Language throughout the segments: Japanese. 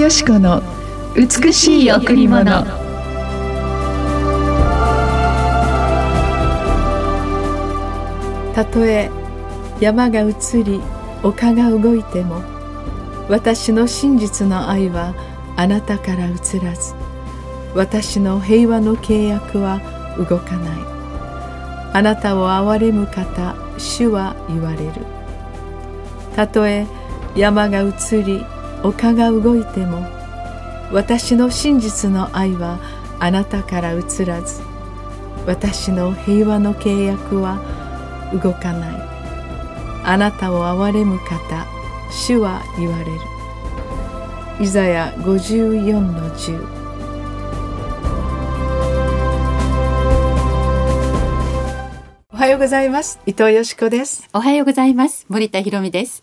よし子の美しい贈り物。たとえ山が移り丘が動いても私の真実の愛はあなたから移らず私の平和の契約は動かない。あなたを憐れむ方主は言われる。たとえ山が移り丘が動いても私の真実の愛はあなたから移らず私の平和の契約は動かない。あなたを憐れむ方主は言われる。イザヤ54の10おはようございます。伊藤よしこです。おはようございます。森田博美です。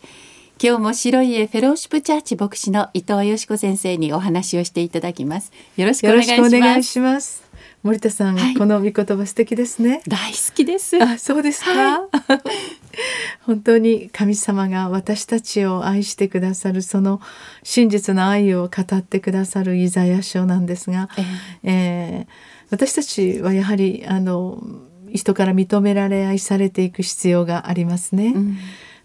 今日も白い家フェローシップチャーチ牧師の伊藤よしこ先生にお話をしていただきます。よろしくお願いします。森田さん、はい、この御言葉素敵ですね。大好きです。あそうですか、はい、本当に神様が私たちを愛してくださるその真実の愛を語ってくださるイザヤ書なんですが、えー、えー、私たちはやはりあの人から認められ愛されていく必要がありますね。うん、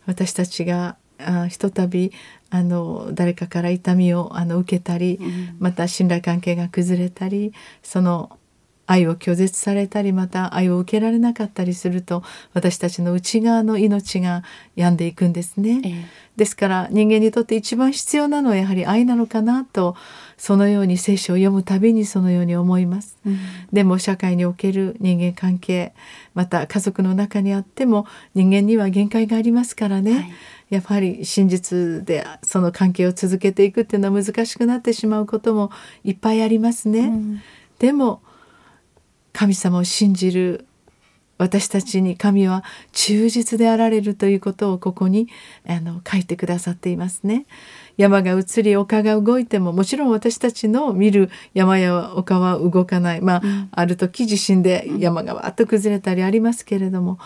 私たちがあひとたびあの誰かから痛みをあの受けたり、うん、また信頼関係が崩れたりその愛を拒絶されたりまた愛を受けられなかったりすると私たちの内側の命が病んでいくんですね、ええ、ですから人間にとって一番必要なのはやはり愛なのかなとそのように聖書を読むたびにそのように思います、うん、でも社会における人間関係また家族の中にあっても人間には限界がありますからね、はい、やっぱり真実でその関係を続けていくっていうのは難しくなってしまうこともいっぱいありますね、うん、でも神様を信じる私たちに神は忠実であられるということをここにあの書いてくださっていますね。山が移り丘が動いてももちろん私たちの見る山や丘は動かない。まあ、うん、ある時地震で山がわっと崩れたりありますけれども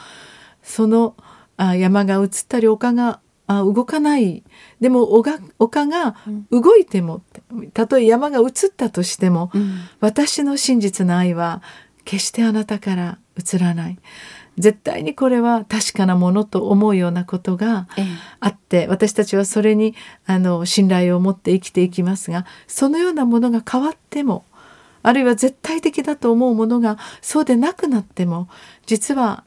そのあ山が移ったり丘があ動かない。でも丘が動いても、たとえ山が移ったとしても、うん、私の真実の愛は決してあなたから移らない。絶対にこれは確かなものと思うようなことがあって、ええ、私たちはそれにあの信頼を持って生きていきますがそのようなものが変わってもあるいは絶対的だと思うものがそうでなくなっても実は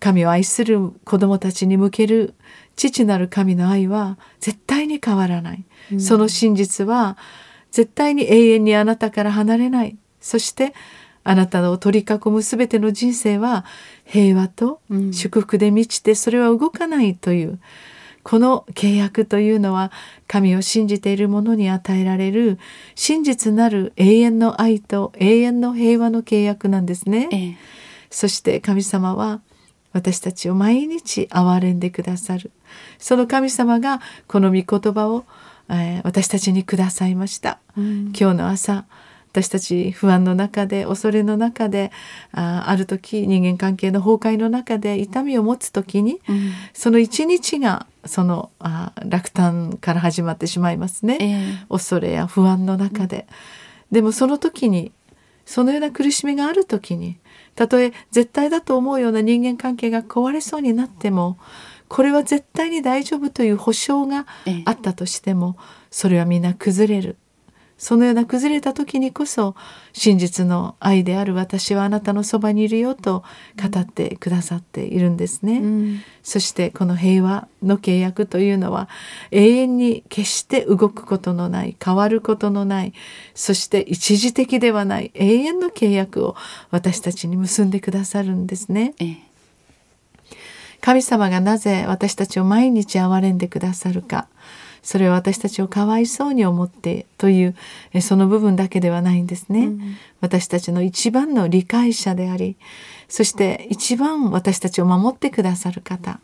神を愛する子供たちに向ける父なる神の愛は絶対に変わらない、うん、その真実は絶対に永遠にあなたから離れない。そしてあなたを取り囲む全ての人生は平和と祝福で満ちてそれは動かないという、この契約というのは神を信じている者に与えられる真実なる永遠の愛と永遠の平和の契約なんですね。ええ、そして神様は私たちを毎日憐れんでくださる。その神様がこの御言葉を、えー、私たちにくださいました。うん、今日の朝私たち不安の中で恐れの中であある時人間関係の崩壊の中で痛みを持つ時に、うん、その一日がそのあ落胆から始まってしまいますね、えー、恐れや不安の中で。うん、でもその時にそのような苦しみがある時にたとえ絶対だと思うような人間関係が壊れそうになってもこれは絶対に大丈夫という保証があったとしても、それはみんな崩れるそのような崩れた時にこそ真実の愛である私はあなたのそばにいるよと語ってくださっているんですね、うん、そしてこの平和の契約というのは永遠に決して動くことのない変わることのないそして一時的ではない永遠の契約を私たちに結んでくださるんですね、ええ。神様がなぜ私たちを毎日憐れんでくださるかそれは私たちをかわいそうに思ってというその部分だけではないんですね、うん、私たちの一番の理解者でありそして一番私たちを守ってくださる方。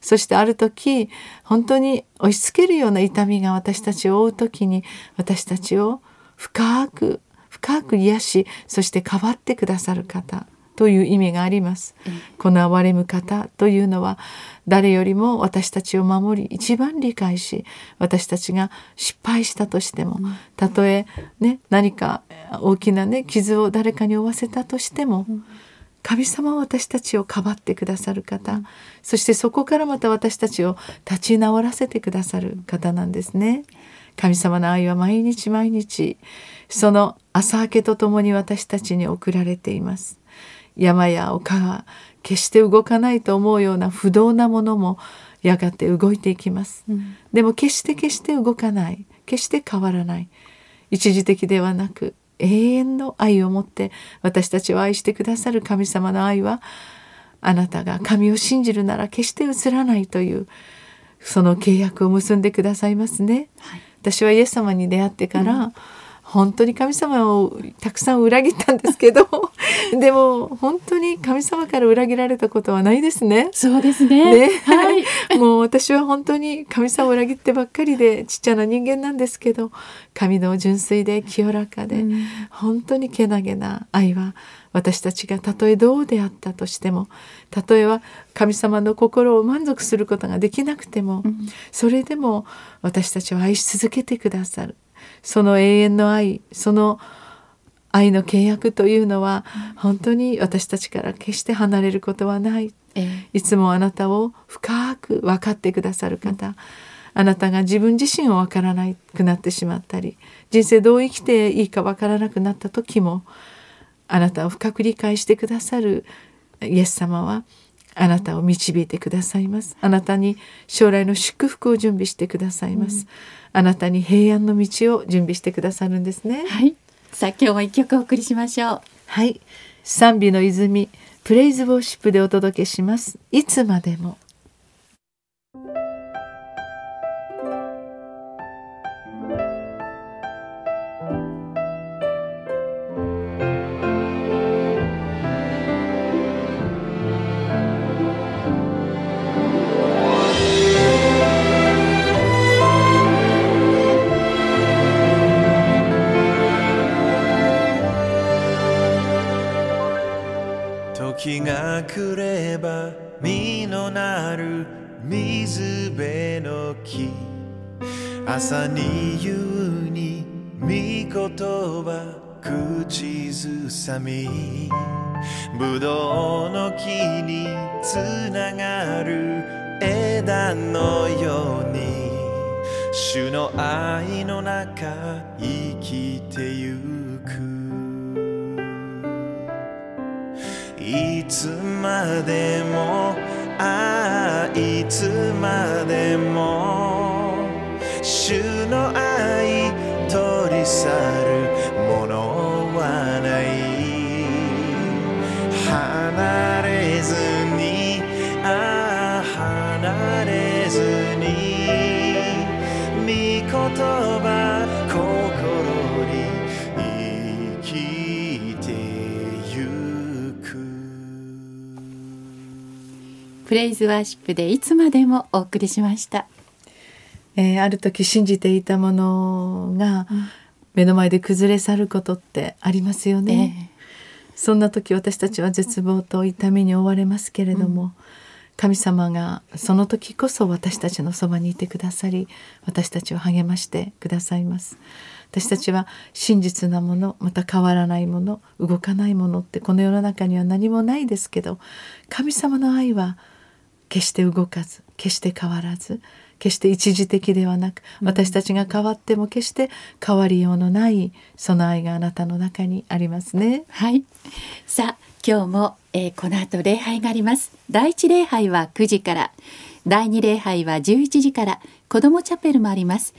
そしてある時本当に押し付けるような痛みが私たちを負う時に私たちを深く深く癒しそして変わってくださる方という意味があります。この憐れむ方というのは誰よりも私たちを守り一番理解し私たちが失敗したとしてもたとえ、ね、何か大きな、ね、傷を誰かに負わせたとしても、神様は私たちをかばってくださる方、そしてそこからまた私たちを立ち直らせてくださる方なんですね。神様の愛は毎日毎日その朝明けとともに私たちに送られています。山や丘が決して動かないと思うような不動なものもやがて動いていきます、うん、でも決して決して動かない。決して変わらない。一時的ではなく永遠の愛を持って私たちを愛してくださる神様の愛はあなたが神を信じるなら決して移らないというその契約を結んでくださいますね、はい、私はイエス様に出会ってから、うん。本当に神様をたくさん裏切ったんですけど でも本当に神様から裏切られたことはないですね。そうですね。ね。はい、もう私は本当に神様を裏切ってばっかりでちっちゃな人間なんですけど神の純粋で清らかで、うん、本当にけなげな愛は私たちがたとえどうであったとしてもたとえは神様の心を満足することができなくても、うん、それでも私たちを愛し続けてくださる。その永遠の愛その愛の契約というのは本当に私たちから決して離れることはない、いつもあなたを深く分かってくださる方、あなたが自分自身を分からなくなってしまったり人生どう生きていいか分からなくなった時もあなたを深く理解してくださるイエス様はあなたを導いてくださいます。あなたに将来の祝福を準備してくださいます、うん、あなたに平安の道を準備してくださるんですね。はいさあ今日も一曲お送りしましょう。はい。賛美の泉プレイズウォーシップでお届けします。いつまでも。日が来れば実のなる水辺の木。朝に夕に御言葉口ずさみ。ぶどうの木につながる枝のように。主の愛の中生きてゆく。いつまでもああいつまでもプレイズワーシップでいつまでもお送りしました。えー、ある時信じていたものが目の前で崩れ去ることってありますよね。えー、そんな時私たちは絶望と痛みに追われますけれども、うん、神様がその時こそ私たちのそばにいてくださり私たちを励ましてくださいます。私たちは真実なものまた変わらないもの動かないものってこの世の中には何もないですけど神様の愛は決して動かず決して変わらず決して一時的ではなく私たちが変わっても決して変わりようのないその愛があなたの中にありますね。はい。さあ今日も、えー、この後礼拝があります。第一礼拝は9時から。第二礼拝は11時から。子どもチャペルもあります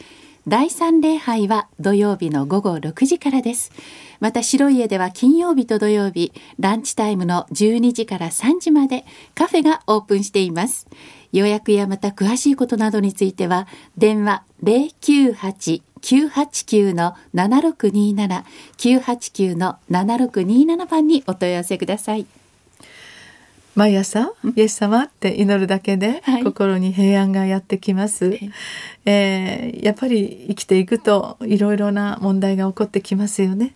第三礼拝は土曜日の午後6時からですまた白い家では金曜日と土曜日ランチタイムの12時から3時までカフェがオープンしています予約やまた詳しいことなどについては電話098 989の7627 989の7627番にお問い合わせください。毎朝イエス様って祈るだけで心に平安がやってきます、はい、えー、やっぱり生きていくといろいろな問題が起こってきますよね。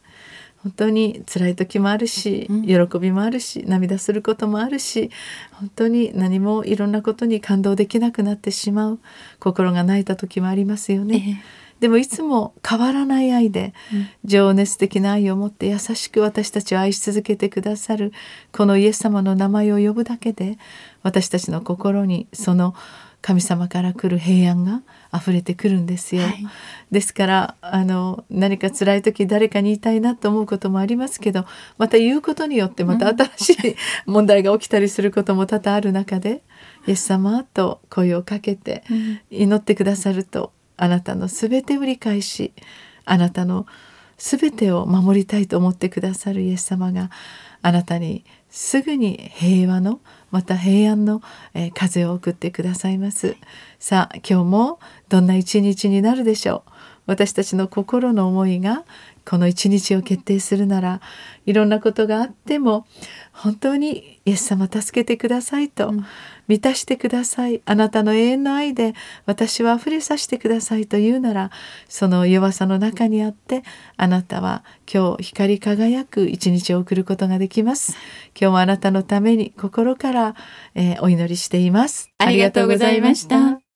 本当に辛い時もあるし、うん。喜びもあるし涙することもあるし本当に何もいろんなことに感動できなくなってしまう心が泣いた時もありますよね。でもいつも変わらない愛で、情熱的な愛を持って優しく私たちを愛し続けてくださるこのイエス様の名前を呼ぶだけで私たちの心にその神様から来る平安が溢れてくるんですよ。はい。ですからあの何か辛い時誰かに言いたいなと思うこともありますけどまた言うことによってまた新しい問題が起きたりすることも多々ある中で「イエス様」と声をかけて祈ってくださるとあなたの全てを理解しあなたの全てを守りたいと思ってくださるイエス様があなたにすぐに平和のまた平安の、風を送ってくださいます。さあ今日もどんな一日になるでしょう。私たちの心の思いがこの一日を決定するならいろんなことがあっても本当にイエス様助けてくださいと、満たしてください。あなたの永遠の愛で私は溢れさせてくださいというならその弱さの中にあってあなたは今日光り輝く一日を送ることができます。今日もあなたのために心から、えーお祈りしています。ありがとうございました